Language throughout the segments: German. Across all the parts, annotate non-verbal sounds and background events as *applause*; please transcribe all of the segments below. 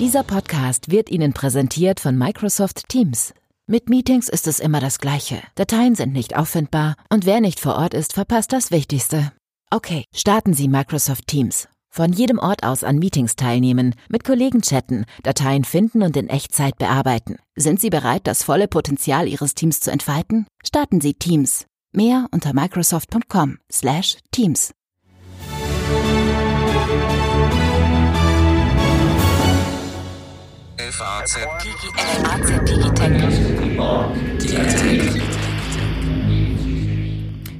Dieser Podcast wird Ihnen präsentiert von Microsoft Teams. Mit Meetings ist es immer das Gleiche. Dateien sind nicht auffindbar und wer nicht vor Ort ist, verpasst das Wichtigste. Okay, starten Sie Microsoft Teams. Von jedem Ort aus an Meetings teilnehmen, mit Kollegen chatten, Dateien finden und in Echtzeit bearbeiten. Sind Sie bereit, das volle Potenzial Ihres Teams zu entfalten? Starten Sie Teams. Mehr unter microsoft.com/teams. FAZ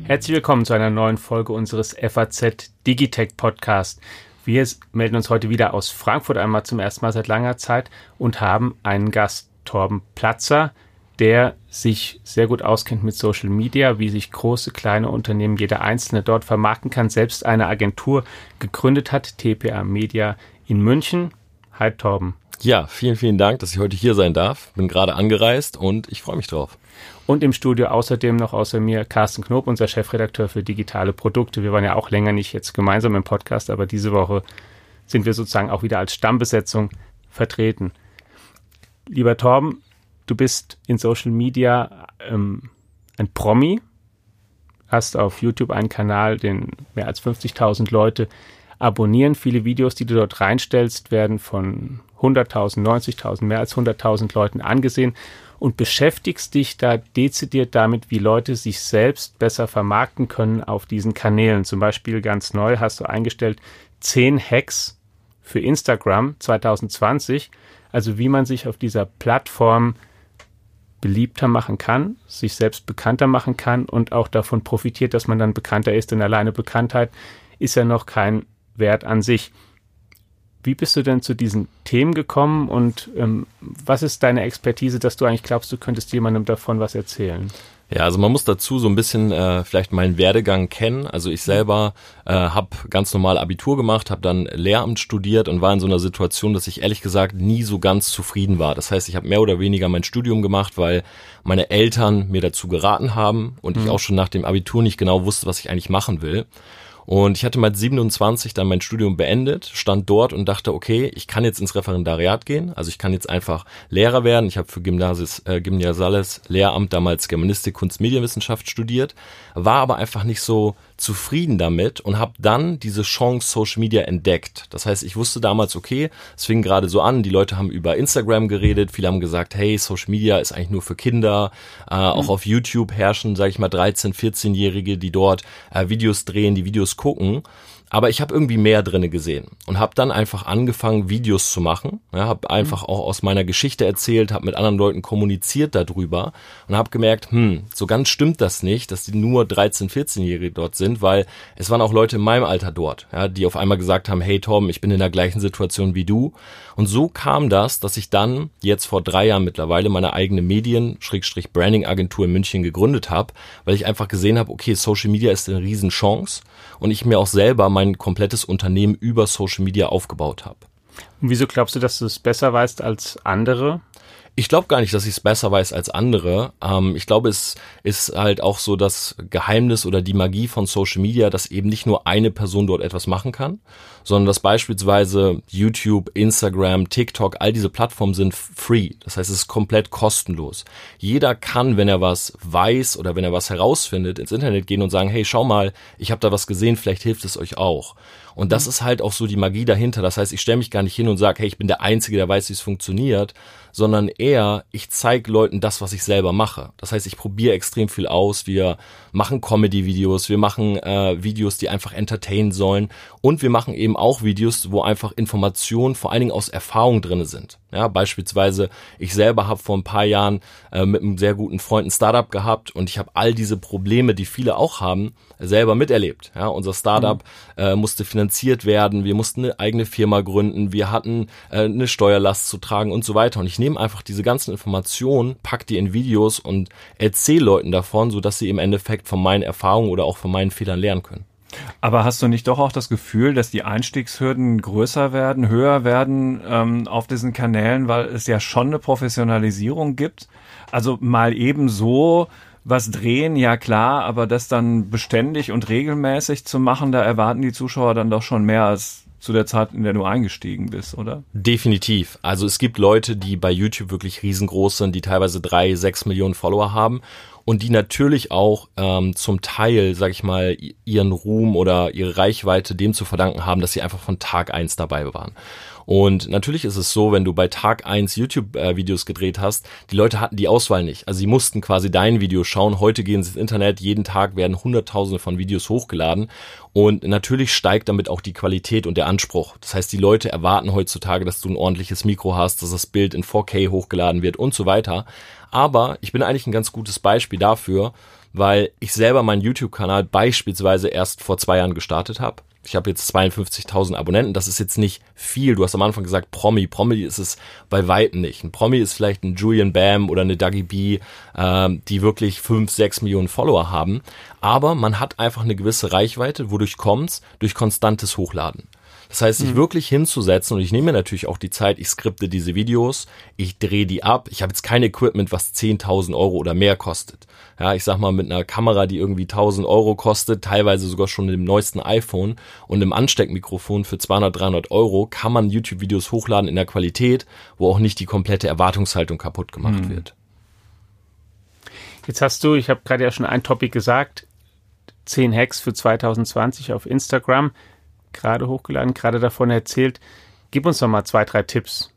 Herzlich willkommen zu einer neuen Folge unseres FAZ Digitech Podcast. Wir melden uns heute wieder aus Frankfurt einmal zum ersten Mal seit langer Zeit und haben einen Gast, Torben Platzer, der sich sehr gut auskennt mit Social Media, wie sich große, kleine Unternehmen, jeder einzelne dort vermarkten kann, selbst eine Agentur gegründet hat, TPA Media in München. Hi Torben. Ja, vielen, vielen Dank, dass ich heute hier sein darf. Bin gerade angereist und ich freue mich drauf. Und im Studio außerdem noch außer mir Carsten Knob, unser Chefredakteur für digitale Produkte. Wir waren ja auch länger nicht jetzt gemeinsam im Podcast, aber diese Woche sind wir sozusagen auch wieder als Stammbesetzung vertreten. Lieber Torben, du bist in Social Media ähm, ein Promi, hast auf YouTube einen Kanal, den mehr als 50.000 Leute abonnieren. Viele Videos, die du dort reinstellst, werden von 100.000, 90.000, mehr als 100.000 Leuten angesehen und beschäftigst dich da dezidiert damit, wie Leute sich selbst besser vermarkten können auf diesen Kanälen. Zum Beispiel ganz neu hast du eingestellt 10 Hacks für Instagram 2020, also wie man sich auf dieser Plattform beliebter machen kann, sich selbst bekannter machen kann und auch davon profitiert, dass man dann bekannter ist, denn alleine Bekanntheit ist ja noch kein Wert an sich. Wie bist du denn zu diesen Themen gekommen und ähm, was ist deine Expertise, dass du eigentlich glaubst, du könntest jemandem davon was erzählen? Ja, also man muss dazu so ein bisschen äh, vielleicht meinen Werdegang kennen. Also ich selber äh, habe ganz normal Abitur gemacht, habe dann Lehramt studiert und war in so einer Situation, dass ich ehrlich gesagt nie so ganz zufrieden war. Das heißt, ich habe mehr oder weniger mein Studium gemacht, weil meine Eltern mir dazu geraten haben und mhm. ich auch schon nach dem Abitur nicht genau wusste, was ich eigentlich machen will. Und ich hatte mit 27 dann mein Studium beendet, stand dort und dachte, okay, ich kann jetzt ins Referendariat gehen. Also ich kann jetzt einfach Lehrer werden. Ich habe für Gymnasis, äh, Gymnasiales Lehramt damals Germanistik, Kunst, Medienwissenschaft studiert, war aber einfach nicht so zufrieden damit und habe dann diese Chance Social Media entdeckt. Das heißt, ich wusste damals, okay, es fing gerade so an, die Leute haben über Instagram geredet, viele haben gesagt, hey, Social Media ist eigentlich nur für Kinder. Äh, mhm. Auch auf YouTube herrschen, sage ich mal, 13, 14-Jährige, die dort äh, Videos drehen, die Videos gucken. Aber ich habe irgendwie mehr drinne gesehen und habe dann einfach angefangen, Videos zu machen. Ja, habe einfach auch aus meiner Geschichte erzählt, habe mit anderen Leuten kommuniziert darüber und habe gemerkt, hm, so ganz stimmt das nicht, dass die nur 13, 14-Jährige dort sind, weil es waren auch Leute in meinem Alter dort, ja, die auf einmal gesagt haben, hey Tom, ich bin in der gleichen Situation wie du. Und so kam das, dass ich dann jetzt vor drei Jahren mittlerweile meine eigene Medien-Branding-Agentur in München gegründet habe, weil ich einfach gesehen habe, okay, Social Media ist eine Riesenchance und ich mir auch selber mein komplettes Unternehmen über Social Media aufgebaut habe. Und wieso glaubst du, dass du es besser weißt als andere? Ich glaube gar nicht, dass ich es besser weiß als andere. Ähm, ich glaube, es ist halt auch so das Geheimnis oder die Magie von Social Media, dass eben nicht nur eine Person dort etwas machen kann, sondern dass beispielsweise YouTube, Instagram, TikTok, all diese Plattformen sind free. Das heißt, es ist komplett kostenlos. Jeder kann, wenn er was weiß oder wenn er was herausfindet, ins Internet gehen und sagen, hey, schau mal, ich habe da was gesehen, vielleicht hilft es euch auch. Und das mhm. ist halt auch so die Magie dahinter. Das heißt, ich stelle mich gar nicht hin und sage, hey, ich bin der Einzige, der weiß, wie es funktioniert, sondern eher, ich zeige Leuten das, was ich selber mache. Das heißt, ich probiere extrem viel aus. Wir machen Comedy-Videos, wir machen äh, Videos, die einfach entertainen sollen und wir machen eben auch Videos, wo einfach Informationen vor allen Dingen aus Erfahrung drinne sind. Ja, beispielsweise, ich selber habe vor ein paar Jahren äh, mit einem sehr guten Freund ein Startup gehabt und ich habe all diese Probleme, die viele auch haben, selber miterlebt. Ja, unser Startup mhm. äh, musste finanziert werden, wir mussten eine eigene Firma gründen, wir hatten äh, eine Steuerlast zu tragen und so weiter. Und ich nehme einfach diese ganzen Informationen, pack die in Videos und erzähle Leuten davon, so dass sie im Endeffekt von meinen Erfahrungen oder auch von meinen Fehlern lernen können. Aber hast du nicht doch auch das Gefühl, dass die Einstiegshürden größer werden, höher werden ähm, auf diesen Kanälen, weil es ja schon eine Professionalisierung gibt? Also mal eben so was drehen, ja klar, aber das dann beständig und regelmäßig zu machen, da erwarten die Zuschauer dann doch schon mehr als zu der Zeit, in der du eingestiegen bist, oder? Definitiv. Also es gibt Leute, die bei YouTube wirklich riesengroß sind, die teilweise drei, sechs Millionen Follower haben und die natürlich auch ähm, zum Teil, sag ich mal, ihren Ruhm oder ihre Reichweite dem zu verdanken haben, dass sie einfach von Tag eins dabei waren. Und natürlich ist es so, wenn du bei Tag eins YouTube-Videos gedreht hast, die Leute hatten die Auswahl nicht. Also sie mussten quasi dein Video schauen. Heute gehen sie ins Internet, jeden Tag werden hunderttausende von Videos hochgeladen. Und natürlich steigt damit auch die Qualität und der Anspruch. Das heißt, die Leute erwarten heutzutage, dass du ein ordentliches Mikro hast, dass das Bild in 4K hochgeladen wird und so weiter. Aber ich bin eigentlich ein ganz gutes Beispiel dafür, weil ich selber meinen YouTube-Kanal beispielsweise erst vor zwei Jahren gestartet habe ich habe jetzt 52.000 Abonnenten, das ist jetzt nicht viel. Du hast am Anfang gesagt Promi. Promi ist es bei weitem nicht. Ein Promi ist vielleicht ein Julian Bam oder eine Dougie B, ähm, die wirklich 5, 6 Millionen Follower haben. Aber man hat einfach eine gewisse Reichweite. Wodurch kommt's? Durch konstantes Hochladen. Das heißt, sich mhm. wirklich hinzusetzen und ich nehme mir natürlich auch die Zeit, ich skripte diese Videos, ich drehe die ab. Ich habe jetzt kein Equipment, was 10.000 Euro oder mehr kostet. Ja, ich sag mal mit einer Kamera, die irgendwie 1.000 Euro kostet, teilweise sogar schon mit dem neuesten iPhone und einem Ansteckmikrofon für 200, 300 Euro, kann man YouTube-Videos hochladen in der Qualität, wo auch nicht die komplette Erwartungshaltung kaputt gemacht mhm. wird. Jetzt hast du, ich habe gerade ja schon ein Topic gesagt, 10 Hacks für 2020 auf Instagram gerade hochgeladen, gerade davon erzählt. Gib uns doch mal zwei, drei Tipps.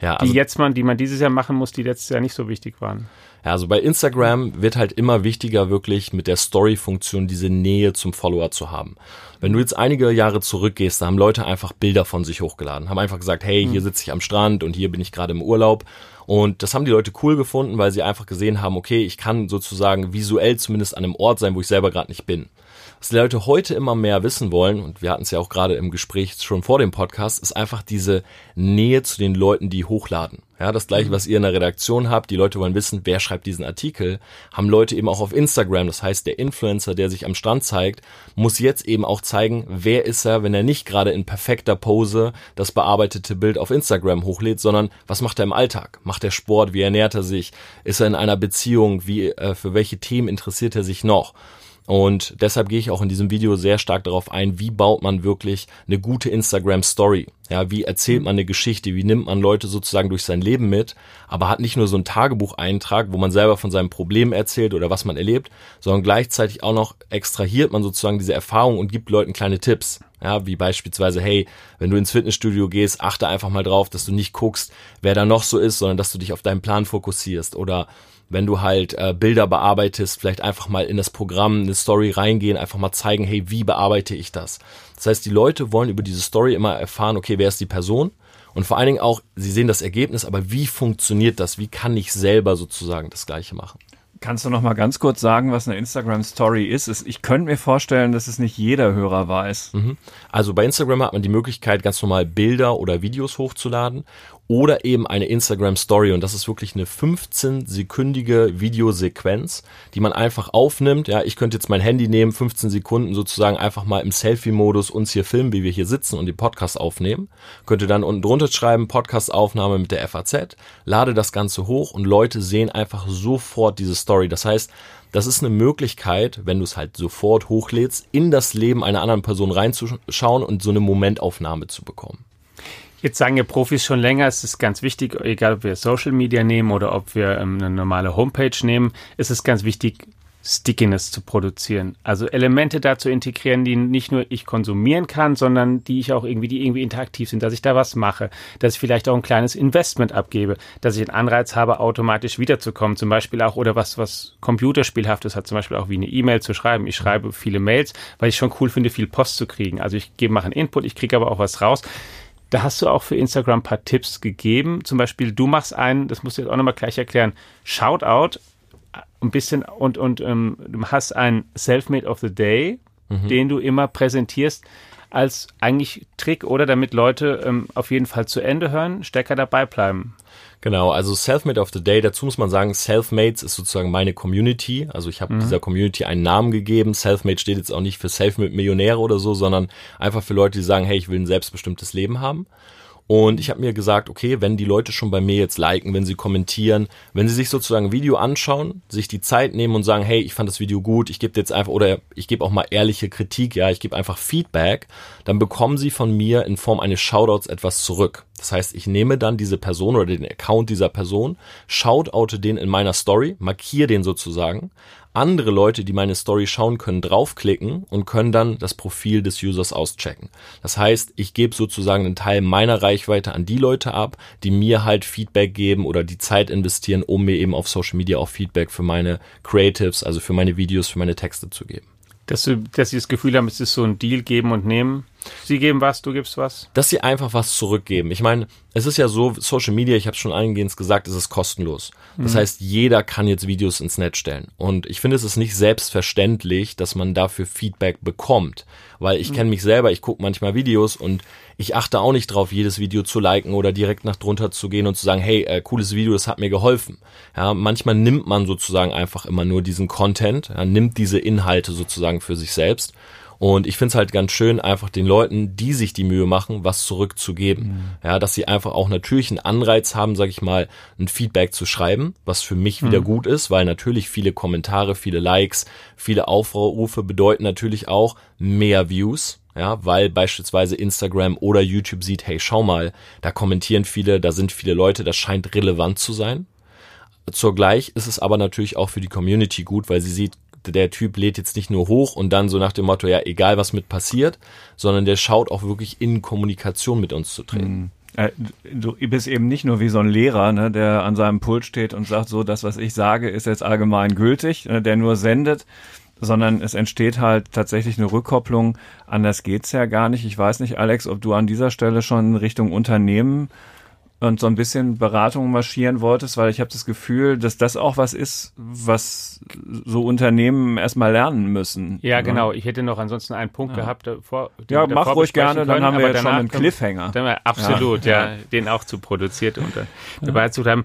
Ja, also, die jetzt man, die man dieses Jahr machen muss, die letztes Jahr nicht so wichtig waren. Ja, also bei Instagram wird halt immer wichtiger, wirklich mit der Story-Funktion diese Nähe zum Follower zu haben. Wenn du jetzt einige Jahre zurückgehst, da haben Leute einfach Bilder von sich hochgeladen, haben einfach gesagt, hey, hier hm. sitze ich am Strand und hier bin ich gerade im Urlaub. Und das haben die Leute cool gefunden, weil sie einfach gesehen haben, okay, ich kann sozusagen visuell zumindest an einem Ort sein, wo ich selber gerade nicht bin. Was die Leute heute immer mehr wissen wollen, und wir hatten es ja auch gerade im Gespräch schon vor dem Podcast, ist einfach diese Nähe zu den Leuten, die hochladen. Ja, das gleiche, mhm. was ihr in der Redaktion habt. Die Leute wollen wissen, wer schreibt diesen Artikel. Haben Leute eben auch auf Instagram. Das heißt, der Influencer, der sich am Strand zeigt, muss jetzt eben auch zeigen, wer ist er, wenn er nicht gerade in perfekter Pose das bearbeitete Bild auf Instagram hochlädt, sondern was macht er im Alltag? Macht er Sport? Wie ernährt er sich? Ist er in einer Beziehung? Wie, äh, für welche Themen interessiert er sich noch? Und deshalb gehe ich auch in diesem Video sehr stark darauf ein, wie baut man wirklich eine gute Instagram Story. Ja, wie erzählt man eine Geschichte, wie nimmt man Leute sozusagen durch sein Leben mit, aber hat nicht nur so einen Tagebucheintrag, wo man selber von seinem Problem erzählt oder was man erlebt, sondern gleichzeitig auch noch extrahiert man sozusagen diese Erfahrung und gibt Leuten kleine Tipps. Ja, wie beispielsweise, hey, wenn du ins Fitnessstudio gehst, achte einfach mal drauf, dass du nicht guckst, wer da noch so ist, sondern dass du dich auf deinen Plan fokussierst oder wenn du halt äh, Bilder bearbeitest, vielleicht einfach mal in das Programm eine Story reingehen, einfach mal zeigen, hey, wie bearbeite ich das? Das heißt, die Leute wollen über diese Story immer erfahren, okay, wer ist die Person? Und vor allen Dingen auch, sie sehen das Ergebnis, aber wie funktioniert das? Wie kann ich selber sozusagen das Gleiche machen? Kannst du noch mal ganz kurz sagen, was eine Instagram Story ist? Ich könnte mir vorstellen, dass es nicht jeder Hörer weiß. Mhm. Also bei Instagram hat man die Möglichkeit, ganz normal Bilder oder Videos hochzuladen oder eben eine Instagram Story. Und das ist wirklich eine 15-sekündige Videosequenz, die man einfach aufnimmt. Ja, ich könnte jetzt mein Handy nehmen, 15 Sekunden sozusagen einfach mal im Selfie-Modus uns hier filmen, wie wir hier sitzen und den Podcast aufnehmen. Könnte dann unten drunter schreiben, Podcast-Aufnahme mit der FAZ, lade das Ganze hoch und Leute sehen einfach sofort diese Story. Das heißt, das ist eine Möglichkeit, wenn du es halt sofort hochlädst, in das Leben einer anderen Person reinzuschauen und so eine Momentaufnahme zu bekommen. Jetzt sagen ja Profis schon länger, es ist ganz wichtig, egal ob wir Social Media nehmen oder ob wir ähm, eine normale Homepage nehmen, ist es ganz wichtig, Stickiness zu produzieren. Also Elemente da zu integrieren, die nicht nur ich konsumieren kann, sondern die ich auch irgendwie, die irgendwie interaktiv sind, dass ich da was mache, dass ich vielleicht auch ein kleines Investment abgebe, dass ich einen Anreiz habe, automatisch wiederzukommen, zum Beispiel auch, oder was, was Computerspielhaftes hat, zum Beispiel auch wie eine E-Mail zu schreiben. Ich schreibe viele Mails, weil ich schon cool finde, viel Post zu kriegen. Also ich gebe, mache einen Input, ich kriege aber auch was raus. Da hast du auch für Instagram ein paar Tipps gegeben. Zum Beispiel, du machst einen, das musst du jetzt auch nochmal gleich erklären, Shoutout ein bisschen und, und ähm, du hast einen Selfmade of the Day, mhm. den du immer präsentierst als eigentlich Trick oder damit Leute ähm, auf jeden Fall zu Ende hören, stärker dabei bleiben. Genau, also Selfmade of the Day, dazu muss man sagen, Selfmates ist sozusagen meine Community. Also ich habe mhm. dieser Community einen Namen gegeben. Selfmade steht jetzt auch nicht für Selfmade Millionäre oder so, sondern einfach für Leute, die sagen, hey, ich will ein selbstbestimmtes Leben haben. Und ich habe mir gesagt, okay, wenn die Leute schon bei mir jetzt liken, wenn sie kommentieren, wenn sie sich sozusagen ein Video anschauen, sich die Zeit nehmen und sagen, hey, ich fand das Video gut, ich gebe jetzt einfach, oder ich gebe auch mal ehrliche Kritik, ja, ich gebe einfach Feedback, dann bekommen sie von mir in Form eines Shoutouts etwas zurück. Das heißt, ich nehme dann diese Person oder den Account dieser Person, shoutoute den in meiner Story, markiere den sozusagen, andere Leute, die meine Story schauen können, draufklicken und können dann das Profil des Users auschecken. Das heißt, ich gebe sozusagen einen Teil meiner Reichweite an die Leute ab, die mir halt Feedback geben oder die Zeit investieren, um mir eben auf Social Media auch Feedback für meine Creatives, also für meine Videos, für meine Texte zu geben. Dass, du, dass sie das Gefühl haben, es ist so ein Deal geben und nehmen. Sie geben was, du gibst was. Dass sie einfach was zurückgeben. Ich meine, es ist ja so, Social Media, ich habe schon eingehend gesagt, es ist kostenlos. Das mhm. heißt, jeder kann jetzt Videos ins Netz stellen. Und ich finde, es ist nicht selbstverständlich, dass man dafür Feedback bekommt. Weil ich mhm. kenne mich selber, ich gucke manchmal Videos und ich achte auch nicht drauf, jedes Video zu liken oder direkt nach drunter zu gehen und zu sagen, hey, äh, cooles Video, das hat mir geholfen. Ja, manchmal nimmt man sozusagen einfach immer nur diesen Content, ja, nimmt diese Inhalte sozusagen für sich selbst und ich finde es halt ganz schön, einfach den Leuten, die sich die Mühe machen, was zurückzugeben. Mhm. Ja, dass sie einfach auch natürlich einen Anreiz haben, sag ich mal, ein Feedback zu schreiben, was für mich wieder mhm. gut ist, weil natürlich viele Kommentare, viele Likes, viele Aufrufe bedeuten natürlich auch mehr Views. Ja, weil beispielsweise Instagram oder YouTube sieht, hey, schau mal, da kommentieren viele, da sind viele Leute, das scheint relevant zu sein. Zugleich ist es aber natürlich auch für die Community gut, weil sie sieht, der Typ lädt jetzt nicht nur hoch und dann so nach dem Motto, ja, egal was mit passiert, sondern der schaut auch wirklich in Kommunikation mit uns zu treten. Mhm. Du bist eben nicht nur wie so ein Lehrer, ne, der an seinem Pult steht und sagt, so, das, was ich sage, ist jetzt allgemein gültig, ne, der nur sendet, sondern es entsteht halt tatsächlich eine Rückkopplung. Anders geht's ja gar nicht. Ich weiß nicht, Alex, ob du an dieser Stelle schon Richtung Unternehmen und so ein bisschen Beratung marschieren wolltest, weil ich habe das Gefühl, dass das auch was ist, was so Unternehmen erstmal lernen müssen. Ja, ne? genau. Ich hätte noch ansonsten einen Punkt ja. gehabt. Davor, ja, mach ruhig gerne, können, dann haben wir jetzt schon einen Cliffhanger. Dann wir absolut, ja. ja. den auch zu produziert und äh, dabei zu haben.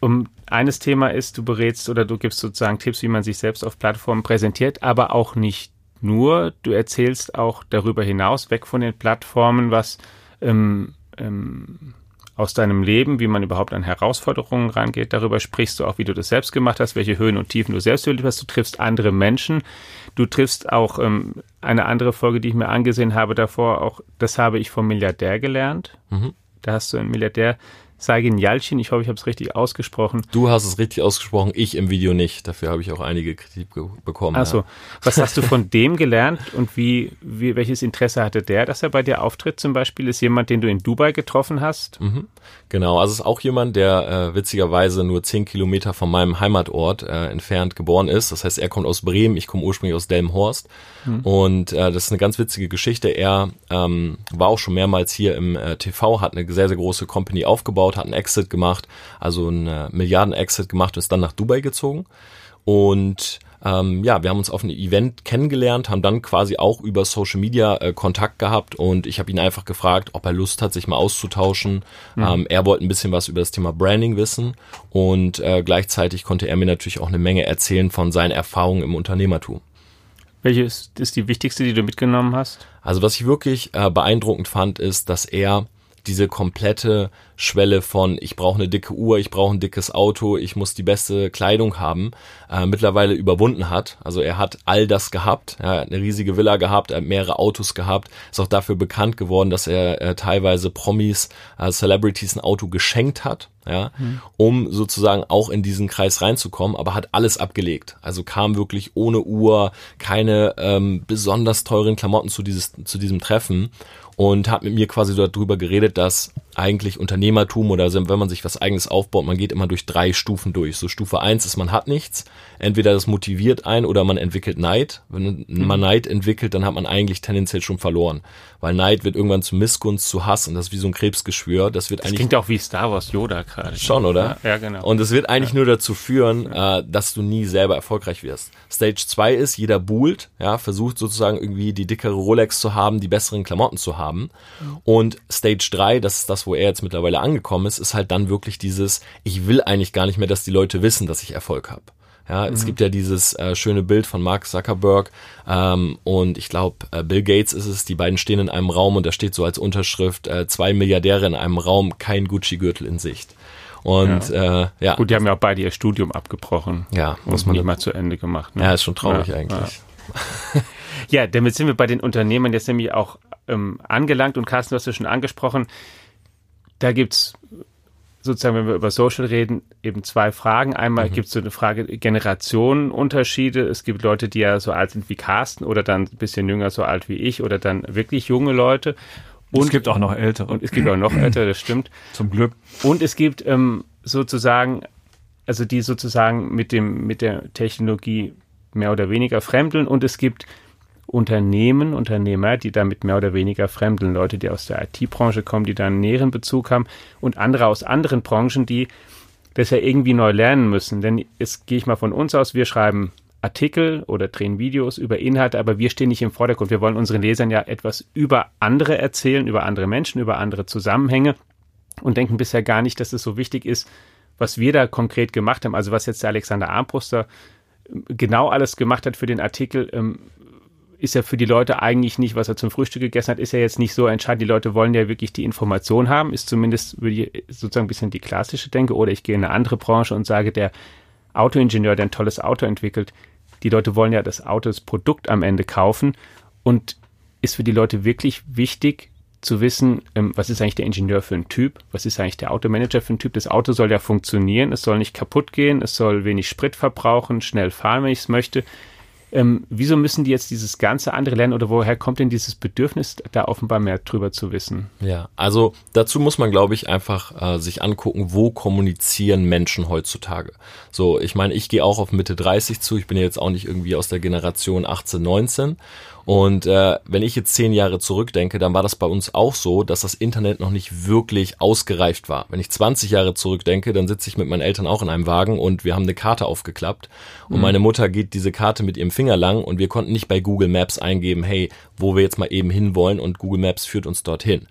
Um, eines Thema ist, du berätst oder du gibst sozusagen Tipps, wie man sich selbst auf Plattformen präsentiert, aber auch nicht nur. Du erzählst auch darüber hinaus, weg von den Plattformen, was ähm, ähm, aus deinem Leben, wie man überhaupt an Herausforderungen rangeht. Darüber sprichst du auch, wie du das selbst gemacht hast, welche Höhen und Tiefen du selbst erlebt hast. Du triffst andere Menschen. Du triffst auch ähm, eine andere Folge, die ich mir angesehen habe davor, auch das habe ich vom Milliardär gelernt. Mhm. Da hast du einen Milliardär Saigin Yalcin, ich hoffe, ich habe es richtig ausgesprochen. Du hast es richtig ausgesprochen, ich im Video nicht. Dafür habe ich auch einige Kritik bekommen. Achso, ja. was hast du von *laughs* dem gelernt und wie, wie, welches Interesse hatte der, dass er bei dir auftritt zum Beispiel? Ist jemand, den du in Dubai getroffen hast? Mhm. Genau, also ist auch jemand, der äh, witzigerweise nur zehn Kilometer von meinem Heimatort äh, entfernt geboren ist. Das heißt, er kommt aus Bremen, ich komme ursprünglich aus Delmenhorst. Mhm. Und äh, das ist eine ganz witzige Geschichte. Er ähm, war auch schon mehrmals hier im äh, TV, hat eine sehr, sehr große Company aufgebaut, hat einen Exit gemacht, also einen äh, Milliarden-Exit gemacht und ist dann nach Dubai gezogen. Und ähm, ja, wir haben uns auf einem Event kennengelernt, haben dann quasi auch über Social Media äh, Kontakt gehabt und ich habe ihn einfach gefragt, ob er Lust hat, sich mal auszutauschen. Mhm. Ähm, er wollte ein bisschen was über das Thema Branding wissen und äh, gleichzeitig konnte er mir natürlich auch eine Menge erzählen von seinen Erfahrungen im Unternehmertum. Welche ist, ist die wichtigste, die du mitgenommen hast? Also was ich wirklich äh, beeindruckend fand, ist, dass er diese komplette Schwelle von ich brauche eine dicke Uhr, ich brauche ein dickes Auto, ich muss die beste Kleidung haben, äh, mittlerweile überwunden hat. Also er hat all das gehabt, er hat eine riesige Villa gehabt, er hat mehrere Autos gehabt, ist auch dafür bekannt geworden, dass er äh, teilweise Promis, äh, Celebrities ein Auto geschenkt hat, ja, mhm. um sozusagen auch in diesen Kreis reinzukommen, aber hat alles abgelegt. Also kam wirklich ohne Uhr, keine ähm, besonders teuren Klamotten zu, dieses, zu diesem Treffen und hat mit mir quasi darüber geredet, dass eigentlich Unternehmertum oder wenn man sich was eigenes aufbaut, man geht immer durch drei Stufen durch. So Stufe eins ist, man hat nichts. Entweder das motiviert ein oder man entwickelt Neid. Wenn man mhm. Neid entwickelt, dann hat man eigentlich tendenziell schon verloren. Weil Neid wird irgendwann zu Missgunst, zu Hass und das ist wie so ein Krebsgeschwür. Das wird das eigentlich. klingt auch wie Star Wars Yoda gerade. Schon, oder? Ja, ja, genau. Und es wird eigentlich ja. nur dazu führen, äh, dass du nie selber erfolgreich wirst. Stage 2 ist, jeder buhlt, ja, versucht sozusagen irgendwie die dickere Rolex zu haben, die besseren Klamotten zu haben. Mhm. Und Stage 3, das ist das, wo er jetzt mittlerweile angekommen ist, ist halt dann wirklich dieses, ich will eigentlich gar nicht mehr, dass die Leute wissen, dass ich Erfolg habe. Ja, mhm. es gibt ja dieses äh, schöne Bild von Mark Zuckerberg ähm, und ich glaube äh, Bill Gates ist es. Die beiden stehen in einem Raum und da steht so als Unterschrift äh, zwei Milliardäre in einem Raum, kein Gucci-Gürtel in Sicht. Und ja. Äh, ja. Gut, die haben ja auch beide ihr Studium abgebrochen. Ja, muss man mal zu Ende gemacht. Ne? Ja, ist schon traurig ja, eigentlich. Ja. *laughs* ja, damit sind wir bei den Unternehmern jetzt nämlich auch ähm, angelangt und Carsten, du hast ja schon angesprochen, da gibt's sozusagen, wenn wir über Social reden, eben zwei Fragen. Einmal mhm. gibt es so eine Frage Generationenunterschiede. Es gibt Leute, die ja so alt sind wie Carsten oder dann ein bisschen jünger, so alt wie ich oder dann wirklich junge Leute. Und es gibt auch noch ältere. Und es gibt auch noch ältere, das stimmt. *clears throat* Zum Glück. Und es gibt ähm, sozusagen, also die sozusagen mit dem, mit der Technologie mehr oder weniger fremdeln und es gibt Unternehmen, Unternehmer, die damit mehr oder weniger fremdeln, Leute, die aus der IT-Branche kommen, die da einen näheren Bezug haben und andere aus anderen Branchen, die das ja irgendwie neu lernen müssen. Denn jetzt gehe ich mal von uns aus, wir schreiben Artikel oder drehen Videos über Inhalte, aber wir stehen nicht im Vordergrund. Wir wollen unseren Lesern ja etwas über andere erzählen, über andere Menschen, über andere Zusammenhänge und denken bisher gar nicht, dass es so wichtig ist, was wir da konkret gemacht haben. Also was jetzt der Alexander Armbruster ähm, genau alles gemacht hat für den Artikel, ähm, ist ja für die Leute eigentlich nicht, was er zum Frühstück gegessen hat, ist ja jetzt nicht so entscheidend. Die Leute wollen ja wirklich die Information haben, ist zumindest sozusagen ein bisschen die klassische Denke. Oder ich gehe in eine andere Branche und sage, der Autoingenieur, der ein tolles Auto entwickelt, die Leute wollen ja das Auto, das Produkt am Ende kaufen und ist für die Leute wirklich wichtig zu wissen, ähm, was ist eigentlich der Ingenieur für ein Typ, was ist eigentlich der Automanager für ein Typ. Das Auto soll ja funktionieren, es soll nicht kaputt gehen, es soll wenig Sprit verbrauchen, schnell fahren, wenn ich es möchte. Ähm, wieso müssen die jetzt dieses ganze andere lernen oder woher kommt denn dieses Bedürfnis, da offenbar mehr drüber zu wissen? Ja, also dazu muss man, glaube ich, einfach äh, sich angucken, wo kommunizieren Menschen heutzutage. So, ich meine, ich gehe auch auf Mitte 30 zu, ich bin ja jetzt auch nicht irgendwie aus der Generation 18, 19 und äh, wenn ich jetzt zehn Jahre zurückdenke, dann war das bei uns auch so, dass das Internet noch nicht wirklich ausgereift war. Wenn ich 20 Jahre zurückdenke, dann sitze ich mit meinen Eltern auch in einem Wagen und wir haben eine Karte aufgeklappt und mhm. meine Mutter geht diese Karte mit ihrem Finger lang und wir konnten nicht bei Google Maps eingeben, hey, wo wir jetzt mal eben hinwollen und Google Maps führt uns dorthin.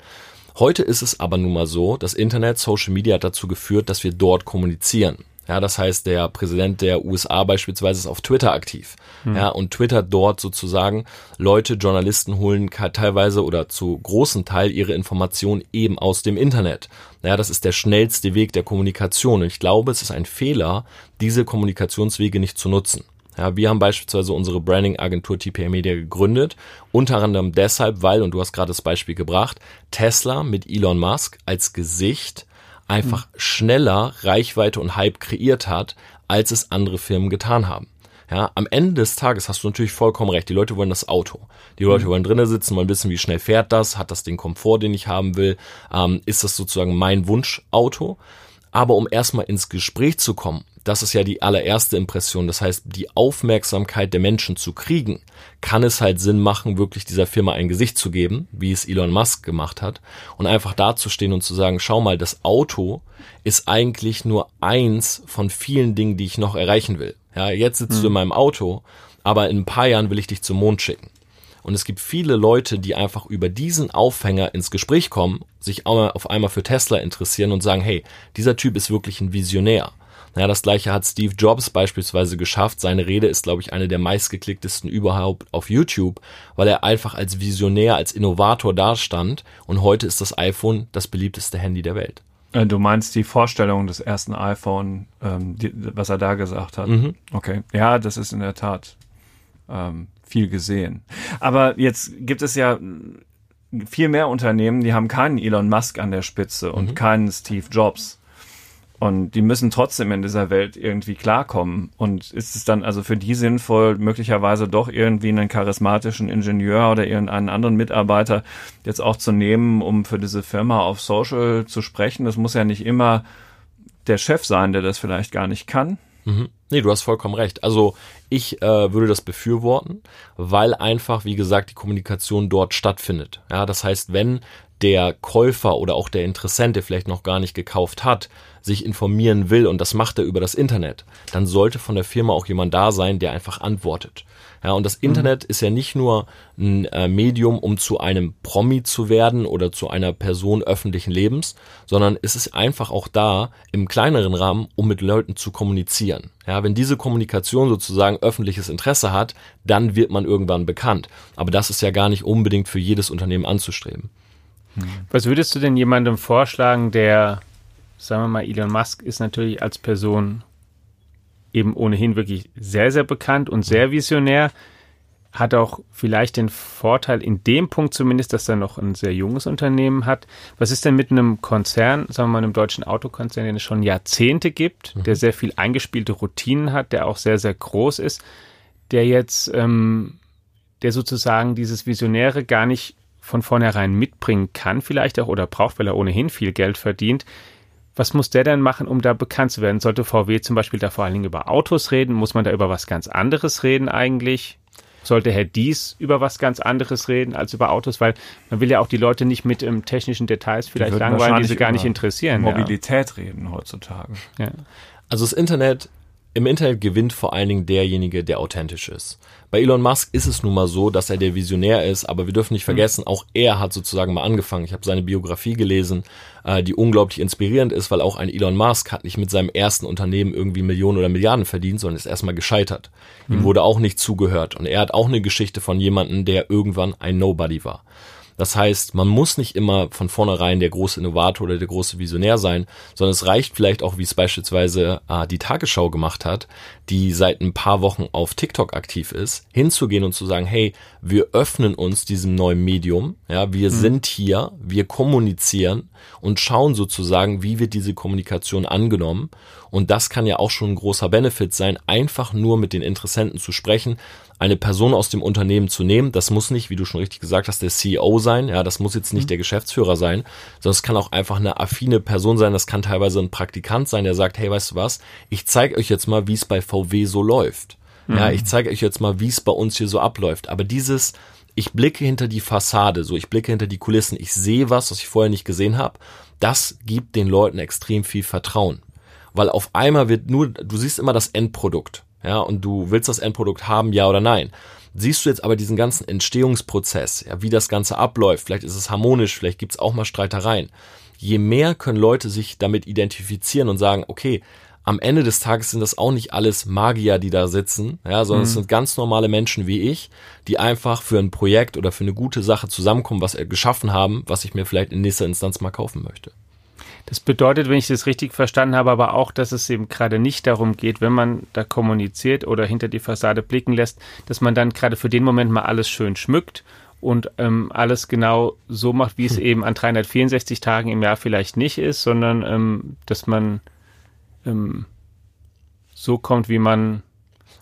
Heute ist es aber nun mal so, das Internet, Social Media hat dazu geführt, dass wir dort kommunizieren. Ja, das heißt, der Präsident der USA beispielsweise ist auf Twitter aktiv. Hm. Ja, und Twitter dort sozusagen Leute, Journalisten holen teilweise oder zu großen Teil ihre Informationen eben aus dem Internet. Ja, das ist der schnellste Weg der Kommunikation. Und ich glaube, es ist ein Fehler, diese Kommunikationswege nicht zu nutzen. Ja, wir haben beispielsweise unsere Branding-Agentur TPA Media gegründet, unter anderem deshalb, weil, und du hast gerade das Beispiel gebracht, Tesla mit Elon Musk als Gesicht einfach schneller Reichweite und Hype kreiert hat, als es andere Firmen getan haben. Ja, am Ende des Tages hast du natürlich vollkommen recht. Die Leute wollen das Auto. Die Leute mhm. wollen drinnen sitzen, wollen wissen, wie schnell fährt das, hat das den Komfort, den ich haben will, ähm, ist das sozusagen mein Wunschauto. Aber um erstmal ins Gespräch zu kommen, das ist ja die allererste Impression. Das heißt, die Aufmerksamkeit der Menschen zu kriegen, kann es halt Sinn machen, wirklich dieser Firma ein Gesicht zu geben, wie es Elon Musk gemacht hat, und einfach dazustehen und zu sagen, schau mal, das Auto ist eigentlich nur eins von vielen Dingen, die ich noch erreichen will. Ja, jetzt sitzt mhm. du in meinem Auto, aber in ein paar Jahren will ich dich zum Mond schicken. Und es gibt viele Leute, die einfach über diesen Aufhänger ins Gespräch kommen, sich auf einmal für Tesla interessieren und sagen, hey, dieser Typ ist wirklich ein Visionär. Naja, das gleiche hat Steve Jobs beispielsweise geschafft. Seine Rede ist, glaube ich, eine der meistgeklicktesten überhaupt auf YouTube, weil er einfach als Visionär, als Innovator dastand und heute ist das iPhone das beliebteste Handy der Welt. Äh, du meinst die Vorstellung des ersten iPhone, ähm, die, was er da gesagt hat. Mhm. Okay, ja, das ist in der Tat ähm, viel gesehen. Aber jetzt gibt es ja viel mehr Unternehmen, die haben keinen Elon Musk an der Spitze und mhm. keinen Steve Jobs. Und die müssen trotzdem in dieser Welt irgendwie klarkommen. Und ist es dann also für die sinnvoll, möglicherweise doch irgendwie einen charismatischen Ingenieur oder irgendeinen anderen Mitarbeiter jetzt auch zu nehmen, um für diese Firma auf Social zu sprechen? Das muss ja nicht immer der Chef sein, der das vielleicht gar nicht kann. Mhm. Nee, du hast vollkommen recht. Also ich äh, würde das befürworten, weil einfach, wie gesagt, die Kommunikation dort stattfindet. Ja, das heißt, wenn der Käufer oder auch der Interessent, der vielleicht noch gar nicht gekauft hat, sich informieren will und das macht er über das Internet, dann sollte von der Firma auch jemand da sein, der einfach antwortet. Ja, und das mhm. Internet ist ja nicht nur ein äh, Medium, um zu einem Promi zu werden oder zu einer Person öffentlichen Lebens, sondern es ist einfach auch da im kleineren Rahmen, um mit Leuten zu kommunizieren. Ja, wenn diese Kommunikation sozusagen öffentliches Interesse hat, dann wird man irgendwann bekannt. Aber das ist ja gar nicht unbedingt für jedes Unternehmen anzustreben. Was würdest du denn jemandem vorschlagen, der, sagen wir mal, Elon Musk ist natürlich als Person eben ohnehin wirklich sehr, sehr bekannt und sehr visionär, hat auch vielleicht den Vorteil in dem Punkt zumindest, dass er noch ein sehr junges Unternehmen hat. Was ist denn mit einem Konzern, sagen wir mal einem deutschen Autokonzern, den es schon Jahrzehnte gibt, mhm. der sehr viel eingespielte Routinen hat, der auch sehr, sehr groß ist, der jetzt, ähm, der sozusagen dieses Visionäre gar nicht von vornherein mitbringen kann, vielleicht auch oder braucht, weil er ohnehin viel Geld verdient. Was muss der denn machen, um da bekannt zu werden? Sollte VW zum Beispiel da vor allen Dingen über Autos reden? Muss man da über was ganz anderes reden eigentlich? Sollte Herr Dies über was ganz anderes reden als über Autos? Weil man will ja auch die Leute nicht mit ähm, technischen Details vielleicht die langweilen, die sie gar nicht interessieren. Mobilität ja. reden heutzutage. Ja. Also das Internet im Internet gewinnt vor allen Dingen derjenige, der authentisch ist. Bei Elon Musk ist es nun mal so, dass er der Visionär ist, aber wir dürfen nicht hm. vergessen, auch er hat sozusagen mal angefangen. Ich habe seine Biografie gelesen, äh, die unglaublich inspirierend ist, weil auch ein Elon Musk hat nicht mit seinem ersten Unternehmen irgendwie Millionen oder Milliarden verdient, sondern ist erstmal gescheitert. Ihm hm. wurde auch nicht zugehört und er hat auch eine Geschichte von jemandem, der irgendwann ein Nobody war. Das heißt, man muss nicht immer von vornherein der große Innovator oder der große Visionär sein, sondern es reicht vielleicht auch, wie es beispielsweise äh, die Tagesschau gemacht hat, die seit ein paar Wochen auf TikTok aktiv ist, hinzugehen und zu sagen, hey, wir öffnen uns diesem neuen Medium, ja, wir mhm. sind hier, wir kommunizieren und schauen sozusagen, wie wird diese Kommunikation angenommen. Und das kann ja auch schon ein großer Benefit sein, einfach nur mit den Interessenten zu sprechen, eine Person aus dem Unternehmen zu nehmen. Das muss nicht, wie du schon richtig gesagt hast, der CEO sein. Ja, das muss jetzt nicht mhm. der Geschäftsführer sein, sondern es kann auch einfach eine affine Person sein. Das kann teilweise ein Praktikant sein, der sagt, hey, weißt du was? Ich zeige euch jetzt mal, wie es bei VW so läuft. Mhm. Ja, ich zeige euch jetzt mal, wie es bei uns hier so abläuft. Aber dieses, ich blicke hinter die Fassade, so ich blicke hinter die Kulissen, ich sehe was, was ich vorher nicht gesehen habe. Das gibt den Leuten extrem viel Vertrauen. Weil auf einmal wird nur, du siehst immer das Endprodukt ja, und du willst das Endprodukt haben, ja oder nein. Siehst du jetzt aber diesen ganzen Entstehungsprozess, ja, wie das Ganze abläuft, vielleicht ist es harmonisch, vielleicht gibt's auch mal Streitereien. Je mehr können Leute sich damit identifizieren und sagen, okay, am Ende des Tages sind das auch nicht alles Magier, die da sitzen, ja, sondern mhm. es sind ganz normale Menschen wie ich, die einfach für ein Projekt oder für eine gute Sache zusammenkommen, was er geschaffen haben, was ich mir vielleicht in nächster Instanz mal kaufen möchte. Das bedeutet, wenn ich das richtig verstanden habe, aber auch, dass es eben gerade nicht darum geht, wenn man da kommuniziert oder hinter die Fassade blicken lässt, dass man dann gerade für den Moment mal alles schön schmückt und ähm, alles genau so macht, wie es hm. eben an 364 Tagen im Jahr vielleicht nicht ist, sondern ähm, dass man ähm, so kommt, wie man,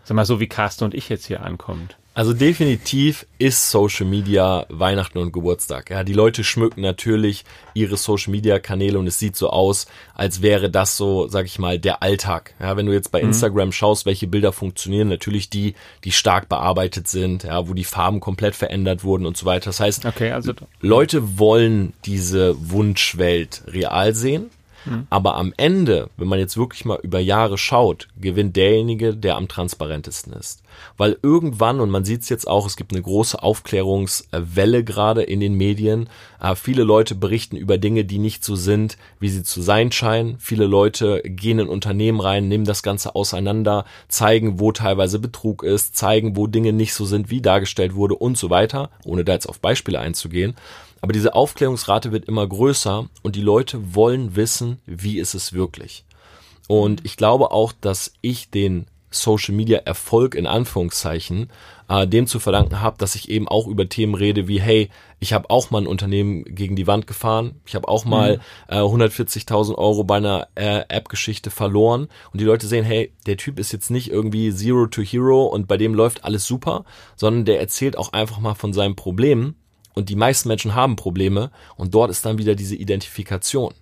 sag mal, so wie Carsten und ich jetzt hier ankommt. Also definitiv ist Social Media Weihnachten und Geburtstag. Ja, die Leute schmücken natürlich ihre Social Media Kanäle und es sieht so aus, als wäre das so, sag ich mal, der Alltag. Ja, wenn du jetzt bei mhm. Instagram schaust, welche Bilder funktionieren, natürlich die, die stark bearbeitet sind, ja, wo die Farben komplett verändert wurden und so weiter. Das heißt, okay, also Leute wollen diese Wunschwelt real sehen Mhm. Aber am Ende, wenn man jetzt wirklich mal über Jahre schaut, gewinnt derjenige, der am transparentesten ist. Weil irgendwann, und man sieht es jetzt auch, es gibt eine große Aufklärungswelle gerade in den Medien. Äh, viele Leute berichten über Dinge, die nicht so sind, wie sie zu sein scheinen. Viele Leute gehen in Unternehmen rein, nehmen das Ganze auseinander, zeigen, wo teilweise Betrug ist, zeigen, wo Dinge nicht so sind, wie dargestellt wurde und so weiter, ohne da jetzt auf Beispiele einzugehen. Aber diese Aufklärungsrate wird immer größer und die Leute wollen wissen, wie ist es wirklich. Und ich glaube auch, dass ich den Social Media Erfolg in Anführungszeichen äh, dem zu verdanken habe, dass ich eben auch über Themen rede wie, hey, ich habe auch mal ein Unternehmen gegen die Wand gefahren, ich habe auch mal mhm. äh, 140.000 Euro bei einer äh, App-Geschichte verloren und die Leute sehen, hey, der Typ ist jetzt nicht irgendwie Zero to Hero und bei dem läuft alles super, sondern der erzählt auch einfach mal von seinen Problemen und die meisten Menschen haben Probleme und dort ist dann wieder diese Identifikation.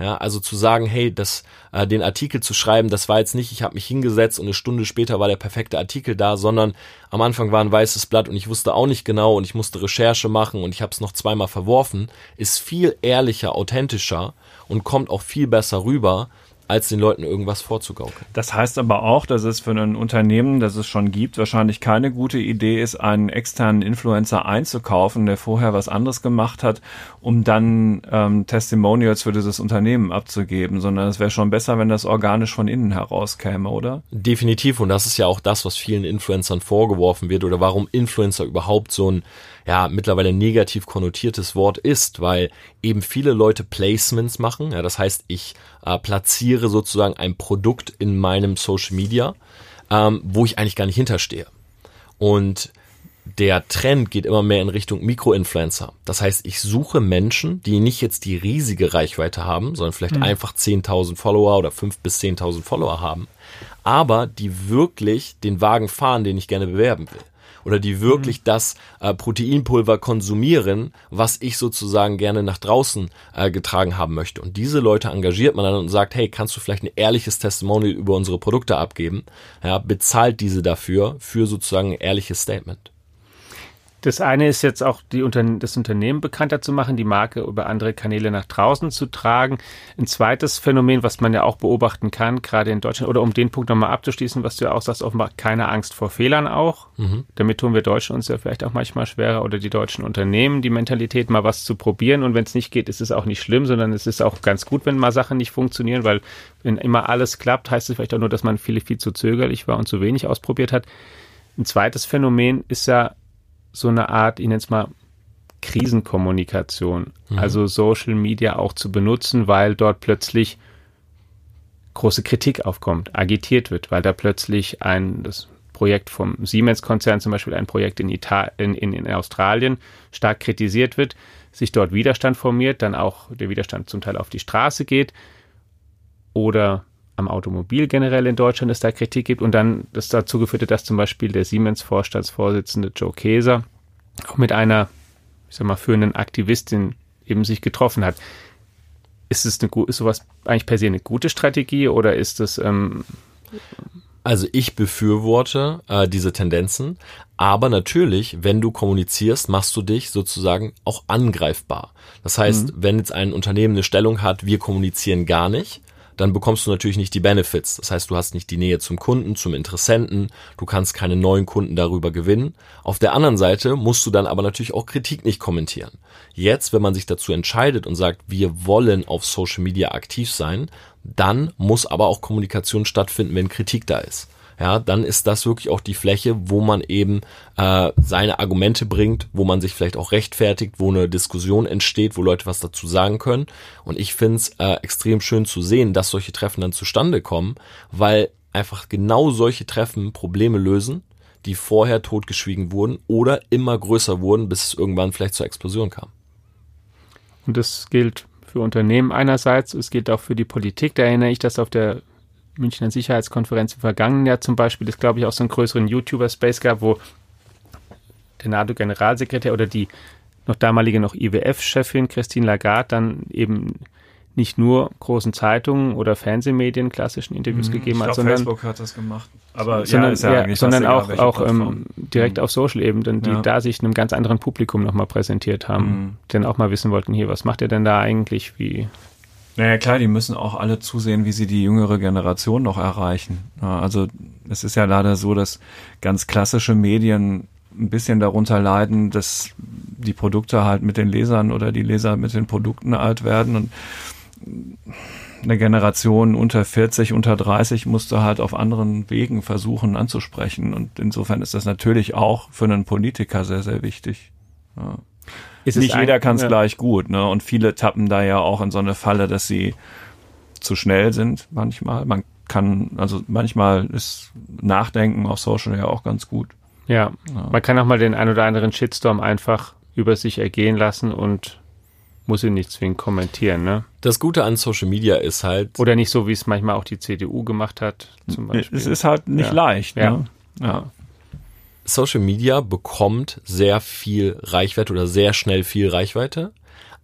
Ja, also zu sagen, hey, das, äh, den Artikel zu schreiben, das war jetzt nicht, ich habe mich hingesetzt und eine Stunde später war der perfekte Artikel da, sondern am Anfang war ein weißes Blatt und ich wusste auch nicht genau und ich musste Recherche machen und ich habe es noch zweimal verworfen, ist viel ehrlicher, authentischer und kommt auch viel besser rüber, als den Leuten irgendwas vorzugaukeln. Das heißt aber auch, dass es für ein Unternehmen, das es schon gibt, wahrscheinlich keine gute Idee ist, einen externen Influencer einzukaufen, der vorher was anderes gemacht hat, um dann ähm, Testimonials für dieses Unternehmen abzugeben, sondern es wäre schon besser, wenn das organisch von innen herauskäme, oder? Definitiv. Und das ist ja auch das, was vielen Influencern vorgeworfen wird oder warum Influencer überhaupt so ein ja mittlerweile negativ konnotiertes Wort ist, weil eben viele Leute Placements machen. Ja, das heißt, ich äh, platziere sozusagen ein Produkt in meinem Social Media, ähm, wo ich eigentlich gar nicht hinterstehe. Und der Trend geht immer mehr in Richtung Mikroinfluencer. Das heißt, ich suche Menschen, die nicht jetzt die riesige Reichweite haben, sondern vielleicht mhm. einfach 10.000 Follower oder 5.000 bis 10.000 Follower haben, aber die wirklich den Wagen fahren, den ich gerne bewerben will oder die wirklich mhm. das äh, Proteinpulver konsumieren, was ich sozusagen gerne nach draußen äh, getragen haben möchte. Und diese Leute engagiert man dann und sagt, hey, kannst du vielleicht ein ehrliches Testimonial über unsere Produkte abgeben? Ja, bezahlt diese dafür, für sozusagen ein ehrliches Statement. Das eine ist jetzt auch die Unter das Unternehmen bekannter zu machen, die Marke über andere Kanäle nach draußen zu tragen. Ein zweites Phänomen, was man ja auch beobachten kann, gerade in Deutschland, oder um den Punkt nochmal abzuschließen, was du ja auch sagst, offenbar keine Angst vor Fehlern auch. Mhm. Damit tun wir Deutschen uns ja vielleicht auch manchmal schwerer oder die deutschen Unternehmen, die Mentalität, mal was zu probieren. Und wenn es nicht geht, ist es auch nicht schlimm, sondern es ist auch ganz gut, wenn mal Sachen nicht funktionieren, weil wenn immer alles klappt, heißt es vielleicht auch nur, dass man viel, viel zu zögerlich war und zu wenig ausprobiert hat. Ein zweites Phänomen ist ja so eine Art, ich nenne es mal Krisenkommunikation, mhm. also Social Media auch zu benutzen, weil dort plötzlich große Kritik aufkommt, agitiert wird, weil da plötzlich ein das Projekt vom Siemens-Konzern, zum Beispiel ein Projekt in, Ital in, in, in Australien, stark kritisiert wird, sich dort Widerstand formiert, dann auch der Widerstand zum Teil auf die Straße geht oder am Automobil generell in Deutschland es da Kritik gibt und dann das dazu geführt hat, dass zum Beispiel der Siemens-Vorstandsvorsitzende Joe Keser auch mit einer, ich sag mal, führenden Aktivistin eben sich getroffen hat. Ist es eine, ist sowas eigentlich per se eine gute Strategie oder ist es ähm also ich befürworte äh, diese Tendenzen, aber natürlich, wenn du kommunizierst, machst du dich sozusagen auch angreifbar. Das heißt, mhm. wenn jetzt ein Unternehmen eine Stellung hat, wir kommunizieren gar nicht, dann bekommst du natürlich nicht die Benefits. Das heißt, du hast nicht die Nähe zum Kunden, zum Interessenten, du kannst keine neuen Kunden darüber gewinnen. Auf der anderen Seite musst du dann aber natürlich auch Kritik nicht kommentieren. Jetzt, wenn man sich dazu entscheidet und sagt, wir wollen auf Social Media aktiv sein, dann muss aber auch Kommunikation stattfinden, wenn Kritik da ist ja, dann ist das wirklich auch die Fläche, wo man eben äh, seine Argumente bringt, wo man sich vielleicht auch rechtfertigt, wo eine Diskussion entsteht, wo Leute was dazu sagen können. Und ich finde es äh, extrem schön zu sehen, dass solche Treffen dann zustande kommen, weil einfach genau solche Treffen Probleme lösen, die vorher totgeschwiegen wurden oder immer größer wurden, bis es irgendwann vielleicht zur Explosion kam. Und das gilt für Unternehmen einerseits, es gilt auch für die Politik. Da erinnere ich, dass auf der Münchner Sicherheitskonferenz im vergangenen Jahr zum Beispiel, es glaube ich auch so einen größeren YouTuber-Space gab, wo der NATO-Generalsekretär oder die noch damalige noch IWF-Chefin Christine Lagarde dann eben nicht nur großen Zeitungen oder Fernsehmedien klassischen Interviews mhm, gegeben hat, sondern Facebook hat das gemacht. Aber sondern, ja, ja sondern auch, egal, auch ähm, direkt mhm. auf Social eben, denn die ja. da sich einem ganz anderen Publikum nochmal präsentiert haben, mhm. denn auch mal wissen wollten, hier, was macht ihr denn da eigentlich, wie naja, klar, die müssen auch alle zusehen, wie sie die jüngere Generation noch erreichen. Also es ist ja leider so, dass ganz klassische Medien ein bisschen darunter leiden, dass die Produkte halt mit den Lesern oder die Leser mit den Produkten alt werden und eine Generation unter 40, unter 30 musste halt auf anderen Wegen versuchen anzusprechen. Und insofern ist das natürlich auch für einen Politiker sehr, sehr wichtig. Ja. Ist Nicht jeder kann es ja. gleich gut, ne? Und viele tappen da ja auch in so eine Falle, dass sie zu schnell sind manchmal. Man kann, also manchmal ist Nachdenken auf Social ja auch ganz gut. Ja, ja. man kann auch mal den ein oder anderen Shitstorm einfach über sich ergehen lassen und muss ihn nicht zwingend kommentieren, ne? Das Gute an Social Media ist halt. Oder nicht so, wie es manchmal auch die CDU gemacht hat, zum Beispiel. Es ist halt nicht ja. leicht, ne? Ja. ja. Social Media bekommt sehr viel Reichweite oder sehr schnell viel Reichweite,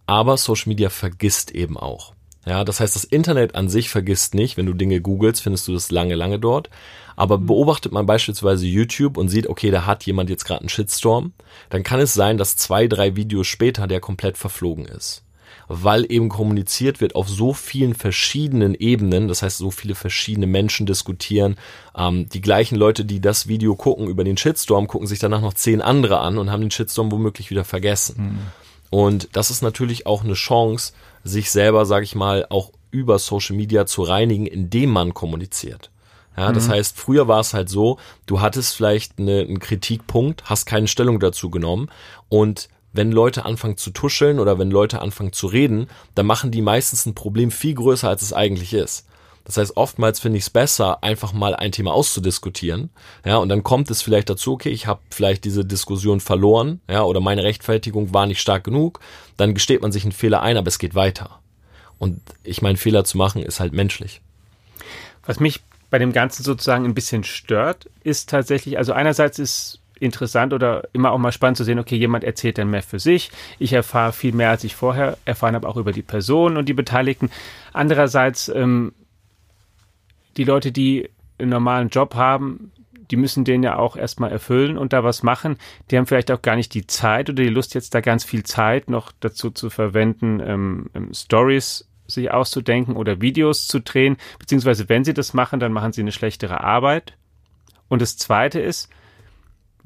aber Social Media vergisst eben auch. Ja, das heißt, das Internet an sich vergisst nicht. Wenn du Dinge googelst, findest du das lange, lange dort. Aber mhm. beobachtet man beispielsweise YouTube und sieht, okay, da hat jemand jetzt gerade einen Shitstorm, dann kann es sein, dass zwei, drei Videos später der komplett verflogen ist. Weil eben kommuniziert wird auf so vielen verschiedenen Ebenen, das heißt, so viele verschiedene Menschen diskutieren. Ähm, die gleichen Leute, die das Video gucken über den Shitstorm, gucken sich danach noch zehn andere an und haben den Shitstorm womöglich wieder vergessen. Mhm. Und das ist natürlich auch eine Chance, sich selber, sage ich mal, auch über Social Media zu reinigen, indem man kommuniziert. Ja, das mhm. heißt, früher war es halt so, du hattest vielleicht eine, einen Kritikpunkt, hast keine Stellung dazu genommen und wenn Leute anfangen zu tuscheln oder wenn Leute anfangen zu reden, dann machen die meistens ein Problem viel größer, als es eigentlich ist. Das heißt, oftmals finde ich es besser, einfach mal ein Thema auszudiskutieren. Ja, und dann kommt es vielleicht dazu, okay, ich habe vielleicht diese Diskussion verloren, ja, oder meine Rechtfertigung war nicht stark genug. Dann gesteht man sich einen Fehler ein, aber es geht weiter. Und ich meine, Fehler zu machen ist halt menschlich. Was mich bei dem Ganzen sozusagen ein bisschen stört, ist tatsächlich, also einerseits ist interessant oder immer auch mal spannend zu sehen, okay, jemand erzählt dann mehr für sich. Ich erfahre viel mehr, als ich vorher erfahren habe, auch über die Person und die Beteiligten. Andererseits ähm, die Leute, die einen normalen Job haben, die müssen den ja auch erstmal erfüllen und da was machen. Die haben vielleicht auch gar nicht die Zeit oder die Lust, jetzt da ganz viel Zeit noch dazu zu verwenden, ähm, ähm, Stories sich auszudenken oder Videos zu drehen. Beziehungsweise wenn sie das machen, dann machen sie eine schlechtere Arbeit. Und das Zweite ist,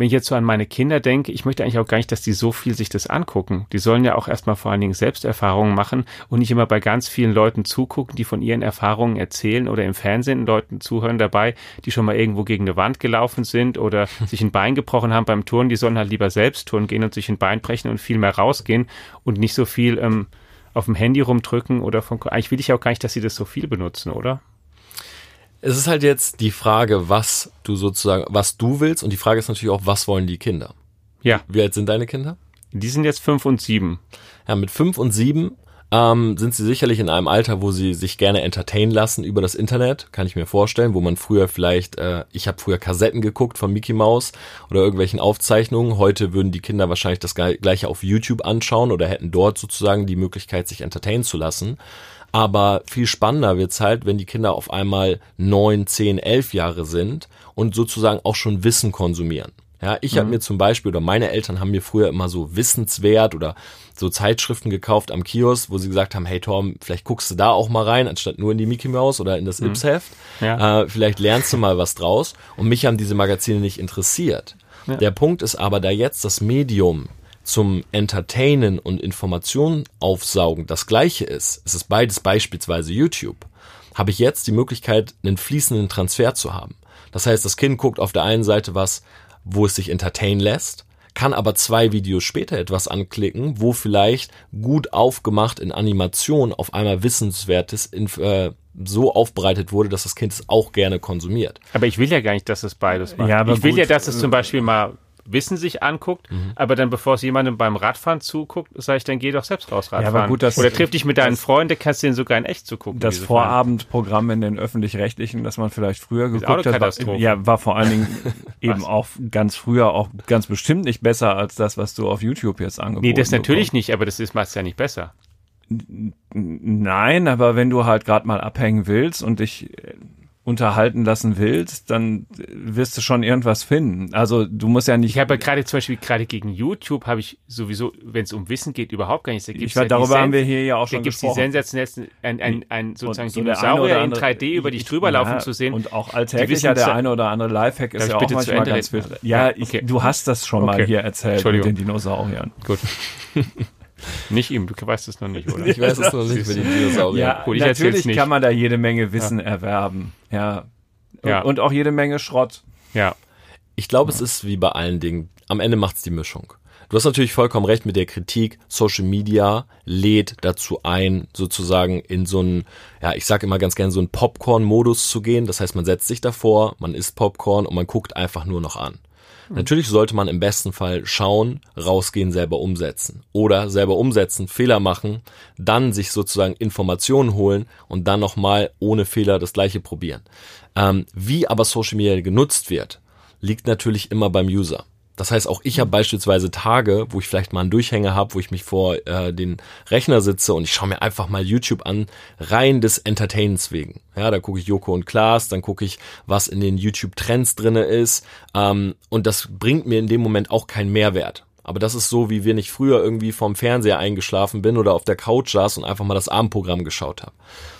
wenn ich jetzt so an meine Kinder denke, ich möchte eigentlich auch gar nicht, dass die so viel sich das angucken. Die sollen ja auch erstmal vor allen Dingen Selbsterfahrungen machen und nicht immer bei ganz vielen Leuten zugucken, die von ihren Erfahrungen erzählen oder im Fernsehen Leuten zuhören dabei, die schon mal irgendwo gegen eine Wand gelaufen sind oder *laughs* sich ein Bein gebrochen haben beim Turnen. Die sollen halt lieber selbst turnen gehen und sich ein Bein brechen und viel mehr rausgehen und nicht so viel ähm, auf dem Handy rumdrücken oder von. Eigentlich will ich auch gar nicht, dass sie das so viel benutzen, oder? Es ist halt jetzt die Frage, was du sozusagen, was du willst und die Frage ist natürlich auch, was wollen die Kinder? Ja. Wie alt sind deine Kinder? Die sind jetzt fünf und sieben. Ja, mit fünf und sieben ähm, sind sie sicherlich in einem Alter, wo sie sich gerne entertainen lassen über das Internet, kann ich mir vorstellen, wo man früher vielleicht, äh, ich habe früher Kassetten geguckt von Mickey Mouse oder irgendwelchen Aufzeichnungen. Heute würden die Kinder wahrscheinlich das gleiche auf YouTube anschauen oder hätten dort sozusagen die Möglichkeit, sich entertainen zu lassen. Aber viel spannender wird's halt, wenn die Kinder auf einmal neun, zehn, elf Jahre sind und sozusagen auch schon Wissen konsumieren. Ja, ich mhm. habe mir zum Beispiel oder meine Eltern haben mir früher immer so Wissenswert oder so Zeitschriften gekauft am Kiosk, wo sie gesagt haben, hey Tom, vielleicht guckst du da auch mal rein, anstatt nur in die Mickey Mouse oder in das mhm. Ips-Heft. Ja. Äh, vielleicht lernst du mal was draus. Und mich haben diese Magazine nicht interessiert. Ja. Der Punkt ist aber, da jetzt das Medium zum Entertainen und Informationen aufsaugen das gleiche ist, es ist beides beispielsweise YouTube, habe ich jetzt die Möglichkeit, einen fließenden Transfer zu haben. Das heißt, das Kind guckt auf der einen Seite was, wo es sich entertainen lässt, kann aber zwei Videos später etwas anklicken, wo vielleicht gut aufgemacht in Animation auf einmal Wissenswertes in, äh, so aufbereitet wurde, dass das Kind es auch gerne konsumiert. Aber ich will ja gar nicht, dass es beides macht. Ja, ich will gut, ja, dass es zum Beispiel mal Wissen sich anguckt, mhm. aber dann bevor es jemandem beim Radfahren zuguckt, sage ich, dann geh doch selbst raus Radfahren. Ja, gut, Oder triff dich mit deinen Freunden, kannst du den sogar in echt zugucken. Das Vorabendprogramm in den öffentlich-rechtlichen, das man vielleicht früher geguckt hat, war, ja, war vor allen Dingen *laughs* eben auch ganz früher auch ganz bestimmt nicht besser als das, was du auf YouTube jetzt angeboten Nee, das natürlich bekommst. nicht, aber das ist meist ja nicht besser. Nein, aber wenn du halt gerade mal abhängen willst und dich unterhalten lassen willst, dann wirst du schon irgendwas finden. Also du musst ja nicht. Ich habe ja gerade zum Beispiel gerade gegen YouTube habe ich sowieso, wenn es um Wissen geht, überhaupt gar nichts. Da ich war, ja darüber haben wir hier ja auch schon gesprochen. Da gibt es die sensationellsten, ein, ein, ein sozusagen so Dinosaurier in 3D über dich drüber laufen ja, zu sehen. Und auch alltäglich ja der eine oder andere Lifehack ist ja auch manchmal ganz viel. Ja, ich, okay. du hast das schon okay. mal hier erzählt mit den Dinosauriern. Gut. *laughs* Nicht ihm, du weißt es noch nicht, oder? Ich weiß es noch nicht mit den Dinosauriern. Ja, Gut, natürlich kann man da jede Menge Wissen ja. *laughs* erwerben. Ja. Und, ja. und auch jede Menge Schrott. Ja. Ich glaube, ja. es ist wie bei allen Dingen. Am Ende macht's die Mischung. Du hast natürlich vollkommen recht mit der Kritik. Social Media lädt dazu ein, sozusagen in so einen, ja, ich sage immer ganz gerne, so einen Popcorn-Modus zu gehen. Das heißt, man setzt sich davor, man isst Popcorn und man guckt einfach nur noch an. Mhm. Natürlich sollte man im besten Fall schauen, rausgehen, selber umsetzen. Oder selber umsetzen, Fehler machen, dann sich sozusagen Informationen holen und dann nochmal ohne Fehler das gleiche probieren. Ähm, wie aber Social Media genutzt wird, liegt natürlich immer beim User. Das heißt, auch ich habe beispielsweise Tage, wo ich vielleicht mal einen Durchhänger habe, wo ich mich vor äh, den Rechner sitze und ich schaue mir einfach mal YouTube an, rein des Entertainens wegen. Ja, da gucke ich Joko und Klaas, dann gucke ich, was in den YouTube-Trends drinne ist. Ähm, und das bringt mir in dem Moment auch keinen Mehrwert. Aber das ist so, wie wenn ich früher irgendwie vorm Fernseher eingeschlafen bin oder auf der Couch saß und einfach mal das Abendprogramm geschaut habe.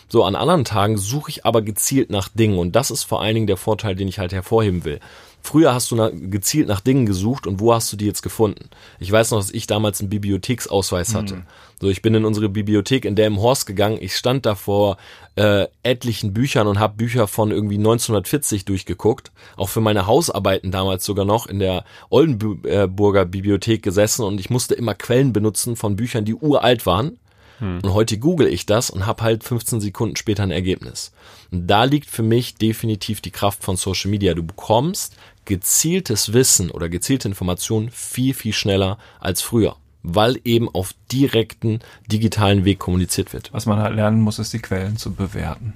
So, an anderen Tagen suche ich aber gezielt nach Dingen und das ist vor allen Dingen der Vorteil, den ich halt hervorheben will. Früher hast du nach, gezielt nach Dingen gesucht und wo hast du die jetzt gefunden? Ich weiß noch, dass ich damals einen Bibliotheksausweis hatte. Mhm. So, ich bin in unsere Bibliothek in Delmenhorst gegangen. Ich stand da vor äh, etlichen Büchern und habe Bücher von irgendwie 1940 durchgeguckt. Auch für meine Hausarbeiten damals sogar noch in der Oldenburger Bibliothek gesessen und ich musste immer Quellen benutzen von Büchern, die uralt waren. Hm. Und heute google ich das und habe halt 15 Sekunden später ein Ergebnis. Und da liegt für mich definitiv die Kraft von Social Media. Du bekommst gezieltes Wissen oder gezielte Informationen viel, viel schneller als früher, weil eben auf direkten digitalen Weg kommuniziert wird. Was man halt lernen muss, ist die Quellen zu bewerten.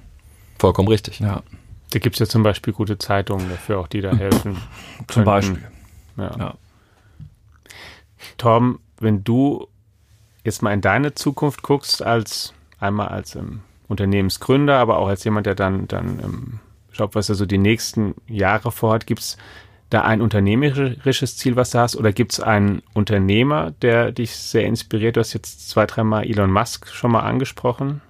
Vollkommen richtig. Ja. Da gibt es ja zum Beispiel gute Zeitungen dafür, auch die da helfen. *clears throat* zum Beispiel. Ja. ja. Torben, wenn du jetzt mal in deine Zukunft guckst, als einmal als ähm, Unternehmensgründer, aber auch als jemand, der dann, dann ähm, schaut, was er so die nächsten Jahre vorhat, gibt es da ein unternehmerisches Ziel, was du hast, oder gibt es einen Unternehmer, der dich sehr inspiriert? Du hast jetzt zwei, dreimal Elon Musk schon mal angesprochen.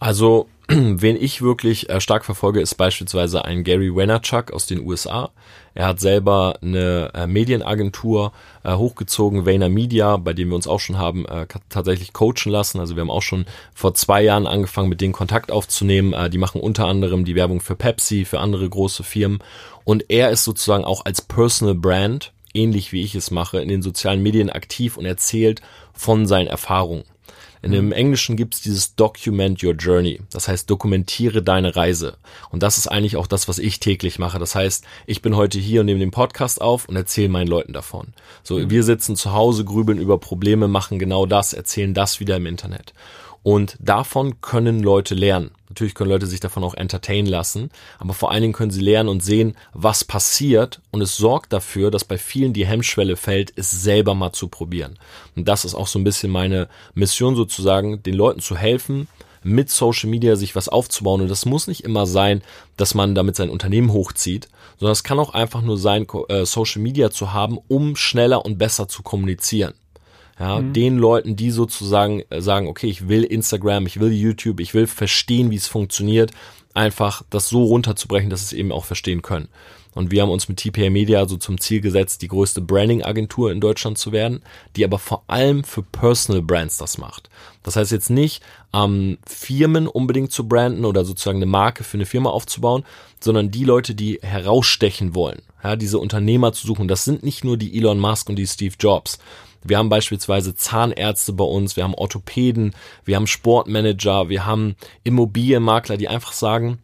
Also *clears throat* Wen ich wirklich äh, stark verfolge, ist beispielsweise ein Gary Vaynerchuk aus den USA. Er hat selber eine äh, Medienagentur äh, hochgezogen, Vayner Media, bei dem wir uns auch schon haben äh, tatsächlich coachen lassen. Also wir haben auch schon vor zwei Jahren angefangen, mit denen Kontakt aufzunehmen. Äh, die machen unter anderem die Werbung für Pepsi, für andere große Firmen. Und er ist sozusagen auch als Personal Brand, ähnlich wie ich es mache, in den sozialen Medien aktiv und erzählt von seinen Erfahrungen. In dem Englischen gibt's dieses Document Your Journey. Das heißt, dokumentiere deine Reise. Und das ist eigentlich auch das, was ich täglich mache. Das heißt, ich bin heute hier und nehme den Podcast auf und erzähle meinen Leuten davon. So, mhm. wir sitzen zu Hause, grübeln über Probleme, machen genau das, erzählen das wieder im Internet. Und davon können Leute lernen. Natürlich können Leute sich davon auch entertainen lassen, aber vor allen Dingen können sie lernen und sehen, was passiert und es sorgt dafür, dass bei vielen die Hemmschwelle fällt, es selber mal zu probieren. Und das ist auch so ein bisschen meine Mission sozusagen, den Leuten zu helfen, mit Social Media sich was aufzubauen. Und das muss nicht immer sein, dass man damit sein Unternehmen hochzieht, sondern es kann auch einfach nur sein, äh, Social Media zu haben, um schneller und besser zu kommunizieren. Ja, mhm. den Leuten, die sozusagen äh, sagen, okay, ich will Instagram, ich will YouTube, ich will verstehen, wie es funktioniert, einfach das so runterzubrechen, dass sie es eben auch verstehen können. Und wir haben uns mit TPA Media so zum Ziel gesetzt, die größte Branding-Agentur in Deutschland zu werden, die aber vor allem für Personal Brands das macht. Das heißt jetzt nicht, ähm, Firmen unbedingt zu branden oder sozusagen eine Marke für eine Firma aufzubauen, sondern die Leute, die herausstechen wollen. Ja, diese Unternehmer zu suchen. Das sind nicht nur die Elon Musk und die Steve Jobs, wir haben beispielsweise Zahnärzte bei uns, wir haben Orthopäden, wir haben Sportmanager, wir haben Immobilienmakler, die einfach sagen,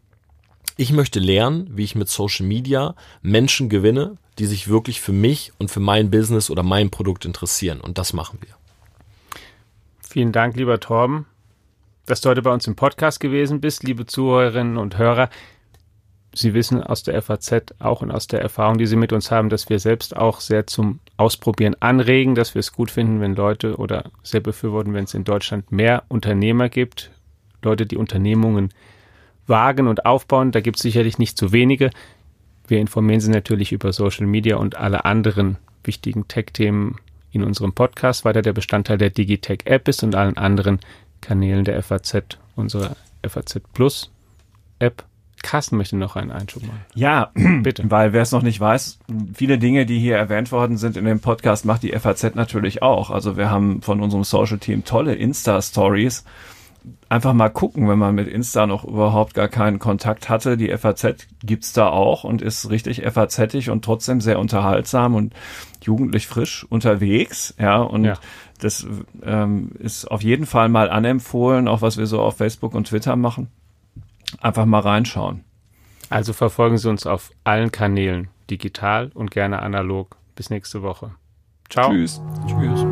ich möchte lernen, wie ich mit Social Media Menschen gewinne, die sich wirklich für mich und für mein Business oder mein Produkt interessieren. Und das machen wir. Vielen Dank, lieber Torben, dass du heute bei uns im Podcast gewesen bist, liebe Zuhörerinnen und Hörer. Sie wissen aus der FAZ auch und aus der Erfahrung, die Sie mit uns haben, dass wir selbst auch sehr zum Ausprobieren anregen, dass wir es gut finden, wenn Leute oder sehr befürworten, wenn es in Deutschland mehr Unternehmer gibt, Leute, die Unternehmungen wagen und aufbauen. Da gibt es sicherlich nicht zu wenige. Wir informieren Sie natürlich über Social Media und alle anderen wichtigen Tech-Themen in unserem Podcast, weil er der Bestandteil der Digitech App ist und allen anderen Kanälen der FAZ, unserer FAZ Plus App Carsten möchte noch einen Einschub machen. Ja, *clears throat* bitte. Weil wer es noch nicht weiß, viele Dinge, die hier erwähnt worden sind in dem Podcast, macht die FAZ natürlich auch. Also wir haben von unserem Social Team tolle Insta-Stories. Einfach mal gucken, wenn man mit Insta noch überhaupt gar keinen Kontakt hatte. Die FAZ gibt's da auch und ist richtig FAZig und trotzdem sehr unterhaltsam und jugendlich frisch unterwegs. Ja, und ja. das ähm, ist auf jeden Fall mal anempfohlen, auch was wir so auf Facebook und Twitter machen einfach mal reinschauen. Also verfolgen Sie uns auf allen Kanälen, digital und gerne analog. Bis nächste Woche. Ciao. Tschüss. Tschüss.